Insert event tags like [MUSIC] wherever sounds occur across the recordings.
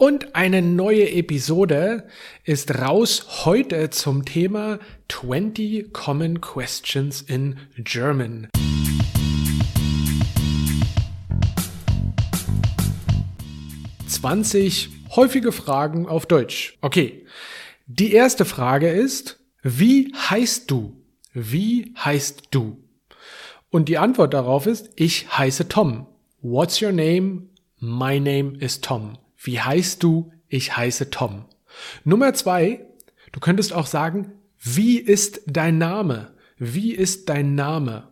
Und eine neue Episode ist raus heute zum Thema 20 Common Questions in German. Zwanzig häufige Fragen auf Deutsch. Okay. Die erste Frage ist, wie heißt du? Wie heißt du? Und die Antwort darauf ist, ich heiße Tom. What's your name? My name is Tom. Wie heißt du? Ich heiße Tom. Nummer zwei, du könntest auch sagen, wie ist dein Name? Wie ist dein Name?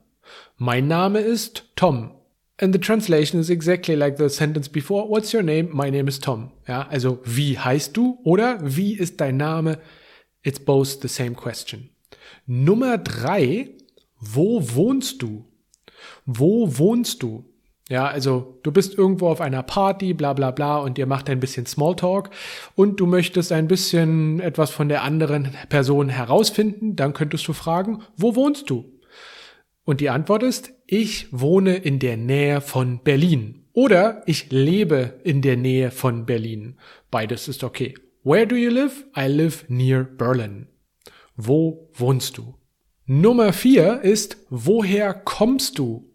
Mein Name ist Tom. And the translation is exactly like the sentence before. What's your name? My name is Tom. Ja, also wie heißt du oder wie ist dein Name? It's both the same question. Nummer drei, wo wohnst du? Wo wohnst du? Ja, also du bist irgendwo auf einer Party, bla bla bla, und ihr macht ein bisschen Smalltalk und du möchtest ein bisschen etwas von der anderen Person herausfinden, dann könntest du fragen, wo wohnst du? Und die Antwort ist, ich wohne in der Nähe von Berlin. Oder ich lebe in der Nähe von Berlin. Beides ist okay. Where do you live? I live near Berlin. Wo wohnst du? Nummer vier ist, woher kommst du?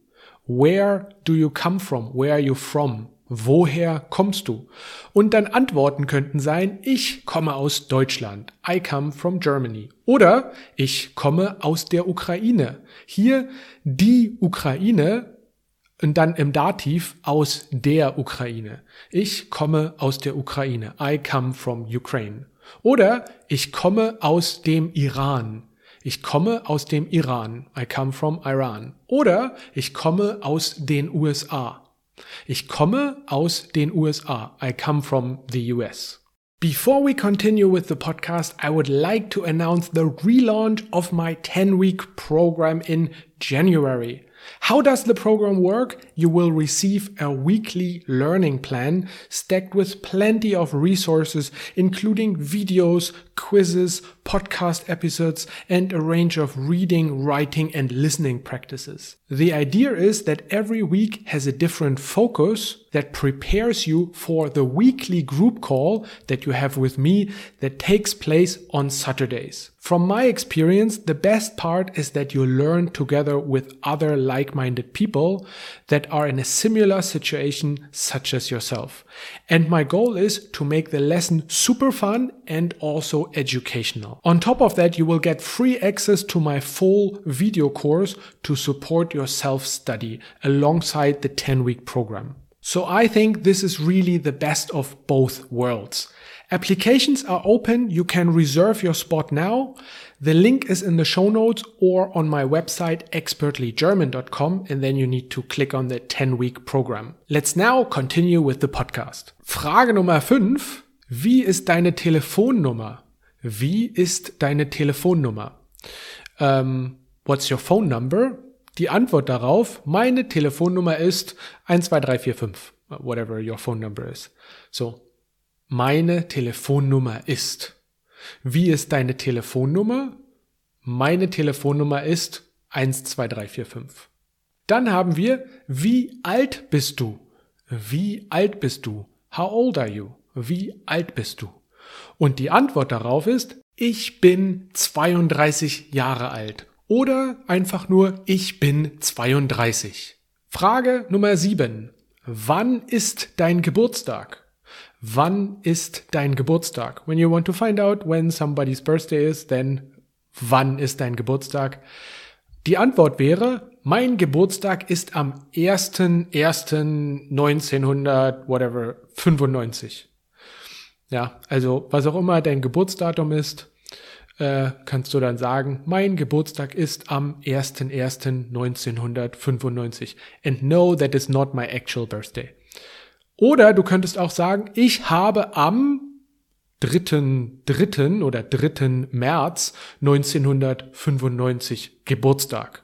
Where do you come from? Where are you from? Woher kommst du? Und dann Antworten könnten sein, ich komme aus Deutschland. I come from Germany. Oder ich komme aus der Ukraine. Hier die Ukraine und dann im Dativ aus der Ukraine. Ich komme aus der Ukraine. I come from Ukraine. Oder ich komme aus dem Iran. Ich komme aus dem Iran. I come from Iran. Oder ich komme aus den USA. Ich komme aus den USA. I come from the US. Before we continue with the podcast, I would like to announce the relaunch of my 10 week program in January. How does the program work? You will receive a weekly learning plan stacked with plenty of resources, including videos, quizzes, podcast episodes, and a range of reading, writing, and listening practices. The idea is that every week has a different focus that prepares you for the weekly group call that you have with me that takes place on Saturdays. From my experience, the best part is that you learn together with other like-minded people that are in a similar situation such as yourself. And my goal is to make the lesson super fun and also educational. On top of that, you will get free access to my full video course to support your self-study alongside the 10 week program. So I think this is really the best of both worlds. Applications are open. You can reserve your spot now. The link is in the show notes or on my website expertlygerman.com and then you need to click on the 10 week program. Let's now continue with the podcast. Frage Nummer 5. Wie ist deine Telefonnummer? Wie ist deine Telefonnummer? Um, what's your phone number? Die Antwort darauf, meine Telefonnummer ist 12345, whatever your phone number is. So, meine Telefonnummer ist. Wie ist deine Telefonnummer? Meine Telefonnummer ist 12345. Dann haben wir, wie alt bist du? Wie alt bist du? How old are you? Wie alt bist du? Und die Antwort darauf ist, ich bin 32 Jahre alt oder einfach nur ich bin 32. Frage Nummer 7. Wann ist dein Geburtstag? Wann ist dein Geburtstag? When you want to find out when somebody's birthday is, then wann ist dein Geburtstag? Die Antwort wäre, mein Geburtstag ist am 1.1.1900, whatever, 95. Ja, also was auch immer dein Geburtsdatum ist, äh, kannst du dann sagen, mein Geburtstag ist am 01.01.1995. And no, that is not my actual birthday. Oder du könntest auch sagen, ich habe am 3.3. oder 3. März 1995 Geburtstag.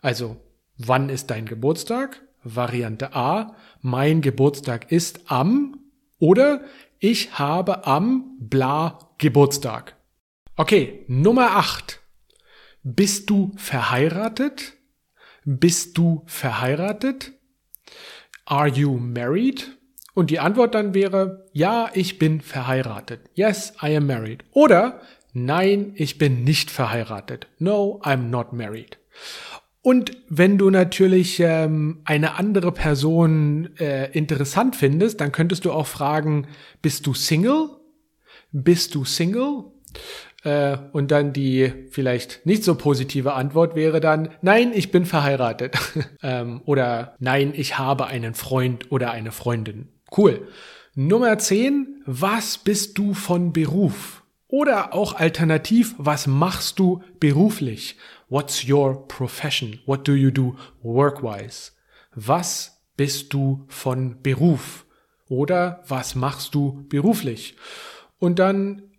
Also, wann ist dein Geburtstag? Variante A, mein Geburtstag ist am oder ich habe am bla Geburtstag. Okay, Nummer 8. Bist du verheiratet? Bist du verheiratet? Are you married? Und die Antwort dann wäre, ja, ich bin verheiratet. Yes, I am married. Oder, nein, ich bin nicht verheiratet. No, I'm not married. Und wenn du natürlich ähm, eine andere Person äh, interessant findest, dann könntest du auch fragen, bist du Single? Bist du Single? Äh, und dann die vielleicht nicht so positive Antwort wäre dann, nein, ich bin verheiratet. [LAUGHS] ähm, oder nein, ich habe einen Freund oder eine Freundin. Cool. Nummer 10, was bist du von Beruf? Oder auch alternativ, was machst du beruflich? What's your profession? What do you do work-wise? Was bist du von Beruf? Oder was machst du beruflich? Und dann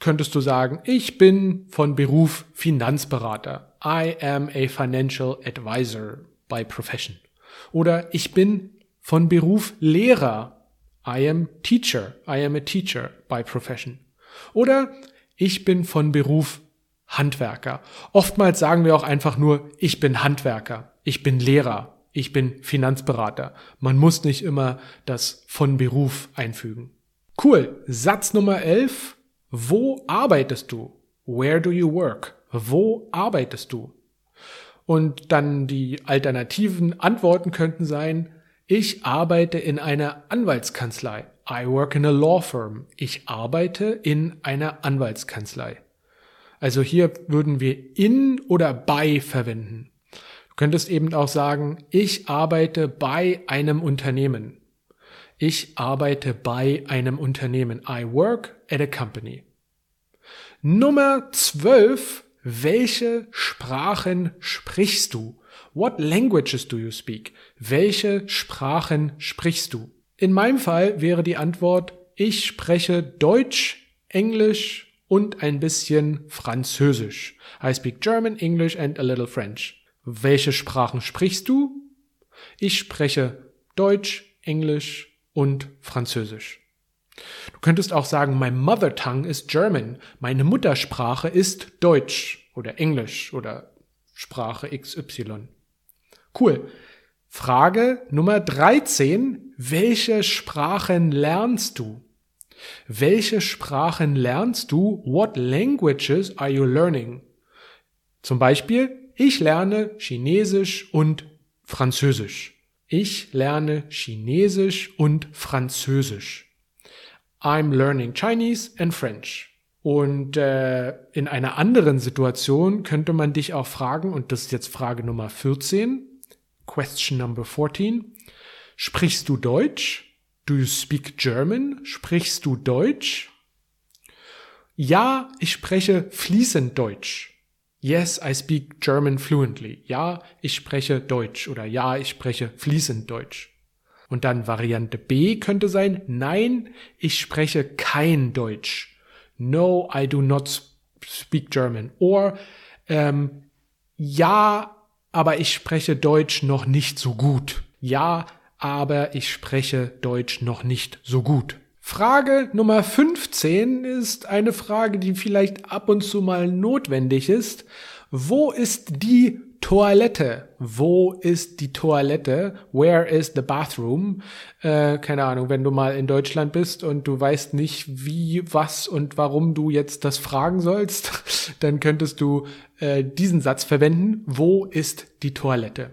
könntest du sagen, ich bin von Beruf Finanzberater. I am a financial advisor by profession. Oder ich bin von Beruf Lehrer. I am teacher. I am a teacher by profession. Oder ich bin von Beruf Handwerker. Oftmals sagen wir auch einfach nur, ich bin Handwerker, ich bin Lehrer, ich bin Finanzberater. Man muss nicht immer das von Beruf einfügen. Cool. Satz Nummer 11. Wo arbeitest du? Where do you work? Wo arbeitest du? Und dann die alternativen Antworten könnten sein, ich arbeite in einer Anwaltskanzlei. I work in a law firm. Ich arbeite in einer Anwaltskanzlei. Also hier würden wir in oder bei verwenden. Du könntest eben auch sagen, ich arbeite bei einem Unternehmen. Ich arbeite bei einem Unternehmen. I work at a company. Nummer 12. Welche Sprachen sprichst du? What languages do you speak? Welche Sprachen sprichst du? In meinem Fall wäre die Antwort, ich spreche Deutsch, Englisch und ein bisschen Französisch. I speak German, English and a little French. Welche Sprachen sprichst du? Ich spreche Deutsch, Englisch und Französisch. Du könntest auch sagen, my mother tongue is German. Meine Muttersprache ist Deutsch oder Englisch oder Sprache XY. Cool. Frage Nummer 13. Welche Sprachen lernst du? Welche Sprachen lernst du? What languages are you learning? Zum Beispiel, ich lerne Chinesisch und Französisch. Ich lerne Chinesisch und Französisch. I'm learning Chinese and French. Und äh, in einer anderen Situation könnte man dich auch fragen, und das ist jetzt Frage Nummer 14, Question number 14. Sprichst du Deutsch? Do you speak German? Sprichst du Deutsch? Ja, ich spreche fließend Deutsch. Yes, I speak German fluently. Ja, ich spreche Deutsch oder ja, ich spreche fließend Deutsch. Und dann Variante B könnte sein, nein, ich spreche kein Deutsch. No, I do not speak German. Or ähm, ja, aber ich spreche Deutsch noch nicht so gut. Ja, aber ich spreche Deutsch noch nicht so gut. Frage Nummer 15 ist eine Frage, die vielleicht ab und zu mal notwendig ist. Wo ist die Toilette. Wo ist die Toilette? Where is the bathroom? Äh, keine Ahnung, wenn du mal in Deutschland bist und du weißt nicht, wie, was und warum du jetzt das fragen sollst, [LAUGHS] dann könntest du äh, diesen Satz verwenden. Wo ist die Toilette?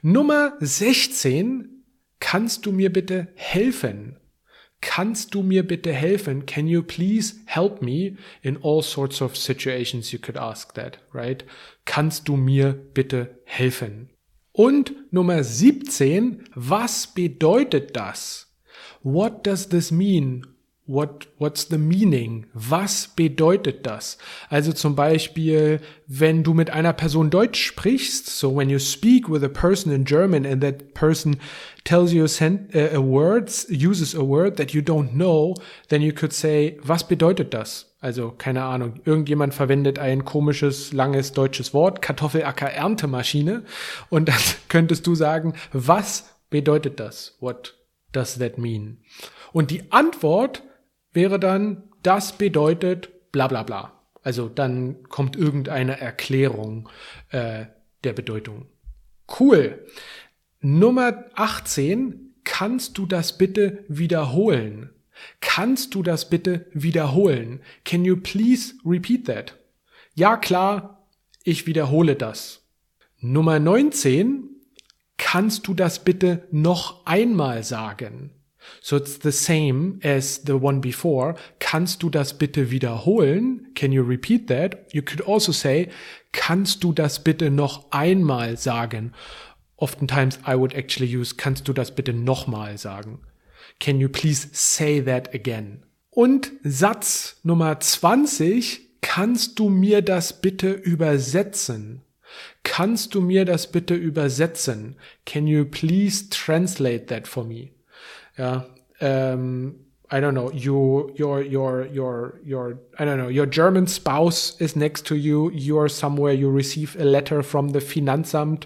Nummer 16. Kannst du mir bitte helfen? Kannst du mir bitte helfen? Can you please help me? In all sorts of situations you could ask that, right? Kannst du mir bitte helfen? Und Nummer 17, was bedeutet das? What does this mean? What, what's the meaning? Was bedeutet das? Also zum Beispiel, wenn du mit einer Person Deutsch sprichst, so when you speak with a person in German and that person tells you a, a word, uses a word that you don't know, then you could say, was bedeutet das? Also, keine Ahnung, irgendjemand verwendet ein komisches, langes deutsches Wort, Kartoffelacker Erntemaschine, und dann [LAUGHS] könntest du sagen, was bedeutet das? What does that mean? Und die Antwort wäre dann, das bedeutet bla bla bla. Also dann kommt irgendeine Erklärung äh, der Bedeutung. Cool. Nummer 18. kannst du das bitte wiederholen? Kannst du das bitte wiederholen? Can you please repeat that? Ja, klar, ich wiederhole das. Nummer 19. Kannst du das bitte noch einmal sagen? So it's the same as the one before. Kannst du das bitte wiederholen? Can you repeat that? You could also say, kannst du das bitte noch einmal sagen? Oftentimes I would actually use, kannst du das bitte nochmal sagen? Can you please say that again? Und Satz Nummer 20, kannst du mir das bitte übersetzen? Kannst du mir das bitte übersetzen? Can you please translate that for me? Ja, ähm, um, I don't know, you, your, your, your, your, I don't know, your German spouse is next to you. You're somewhere, you receive a letter from the Finanzamt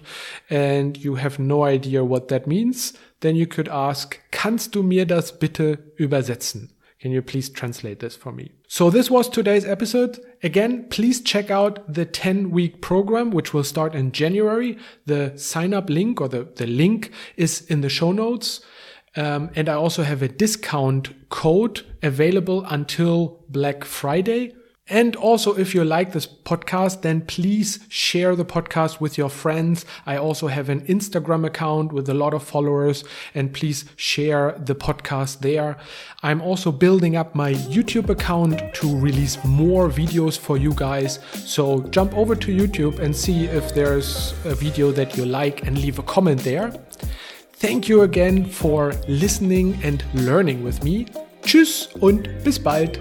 and you have no idea what that means. Then you could ask, kannst du mir das bitte übersetzen? Can you please translate this for me? So this was today's episode. Again, please check out the 10 week program, which will start in January. The sign up link or the, the link is in the show notes. Um, and I also have a discount code available until Black Friday. And also, if you like this podcast, then please share the podcast with your friends. I also have an Instagram account with a lot of followers and please share the podcast there. I'm also building up my YouTube account to release more videos for you guys. So jump over to YouTube and see if there's a video that you like and leave a comment there. Thank you again for listening and learning with me. Tschüss und bis bald.